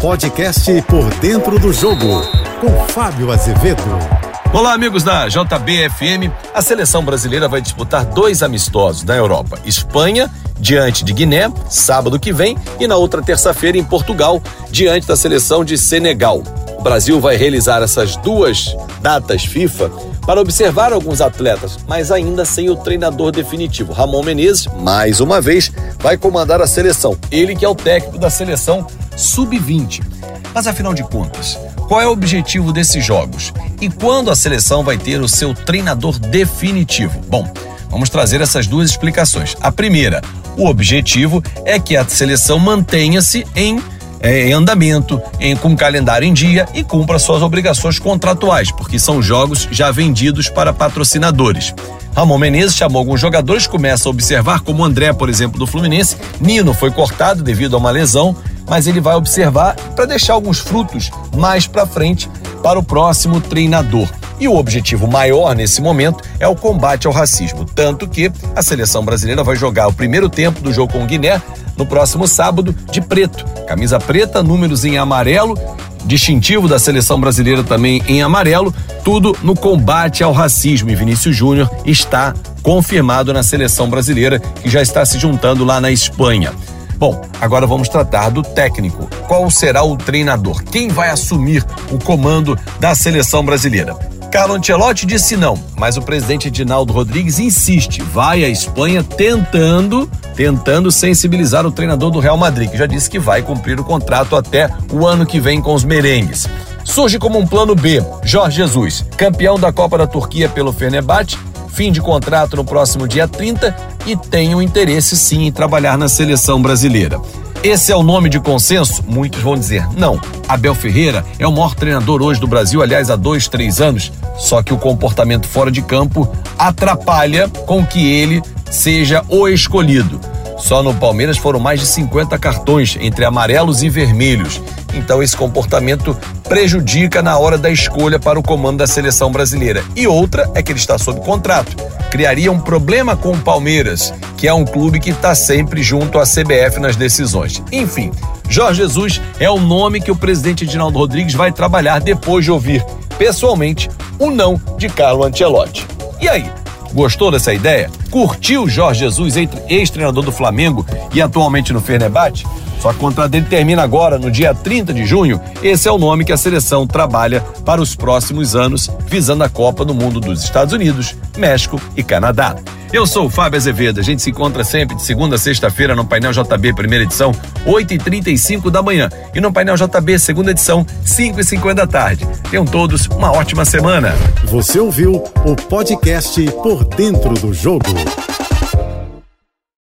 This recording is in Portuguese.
podcast Por Dentro do Jogo, com Fábio Azevedo. Olá, amigos da JBFM. A seleção brasileira vai disputar dois amistosos na Europa: Espanha, diante de Guiné, sábado que vem, e na outra terça-feira em Portugal, diante da seleção de Senegal. O Brasil vai realizar essas duas datas FIFA para observar alguns atletas, mas ainda sem o treinador definitivo. Ramon Menezes, mais uma vez, vai comandar a seleção. Ele que é o técnico da seleção sub-20. Mas afinal de contas, qual é o objetivo desses jogos? E quando a seleção vai ter o seu treinador definitivo? Bom, vamos trazer essas duas explicações. A primeira, o objetivo é que a seleção mantenha-se em é, em andamento, em, com calendário em dia e cumpra suas obrigações contratuais, porque são jogos já vendidos para patrocinadores. Ramon Menezes chamou alguns jogadores, começa a observar, como André, por exemplo, do Fluminense. Nino foi cortado devido a uma lesão, mas ele vai observar para deixar alguns frutos mais para frente para o próximo treinador. E o objetivo maior nesse momento é o combate ao racismo. Tanto que a seleção brasileira vai jogar o primeiro tempo do jogo com o Guiné no próximo sábado de preto. Camisa preta, números em amarelo, distintivo da seleção brasileira também em amarelo, tudo no combate ao racismo. E Vinícius Júnior está confirmado na seleção brasileira, que já está se juntando lá na Espanha. Bom, agora vamos tratar do técnico. Qual será o treinador? Quem vai assumir o comando da seleção brasileira? Carlo Ancelotti disse não, mas o presidente Edinaldo Rodrigues insiste, vai à Espanha tentando, tentando sensibilizar o treinador do Real Madrid, que já disse que vai cumprir o contrato até o ano que vem com os merengues. Surge como um plano B, Jorge Jesus, campeão da Copa da Turquia pelo Fenerbahçe, fim de contrato no próximo dia 30 e tem o um interesse sim em trabalhar na seleção brasileira. Esse é o nome de consenso? Muitos vão dizer não. Abel Ferreira é o maior treinador hoje do Brasil, aliás, há dois, três anos. Só que o comportamento fora de campo atrapalha com que ele seja o escolhido. Só no Palmeiras foram mais de 50 cartões entre amarelos e vermelhos. Então esse comportamento prejudica na hora da escolha para o comando da seleção brasileira. E outra é que ele está sob contrato. Criaria um problema com o Palmeiras, que é um clube que está sempre junto à CBF nas decisões. Enfim, Jorge Jesus é o nome que o presidente Edinaldo Rodrigues vai trabalhar depois de ouvir, pessoalmente, o não de Carlo Ancelotti. E aí, Gostou dessa ideia? Curtiu Jorge Jesus, ex-treinador do Flamengo e atualmente no que o contrato dele termina agora, no dia 30 de junho. Esse é o nome que a seleção trabalha para os próximos anos, visando a Copa do Mundo dos Estados Unidos, México e Canadá. Eu sou o Fábio Azevedo. A gente se encontra sempre de segunda a sexta-feira no Painel JB, primeira edição, 8h35 da manhã. E no Painel JB, segunda edição, 5h50 da tarde. Tenham todos uma ótima semana. Você ouviu o podcast Por Dentro do Jogo.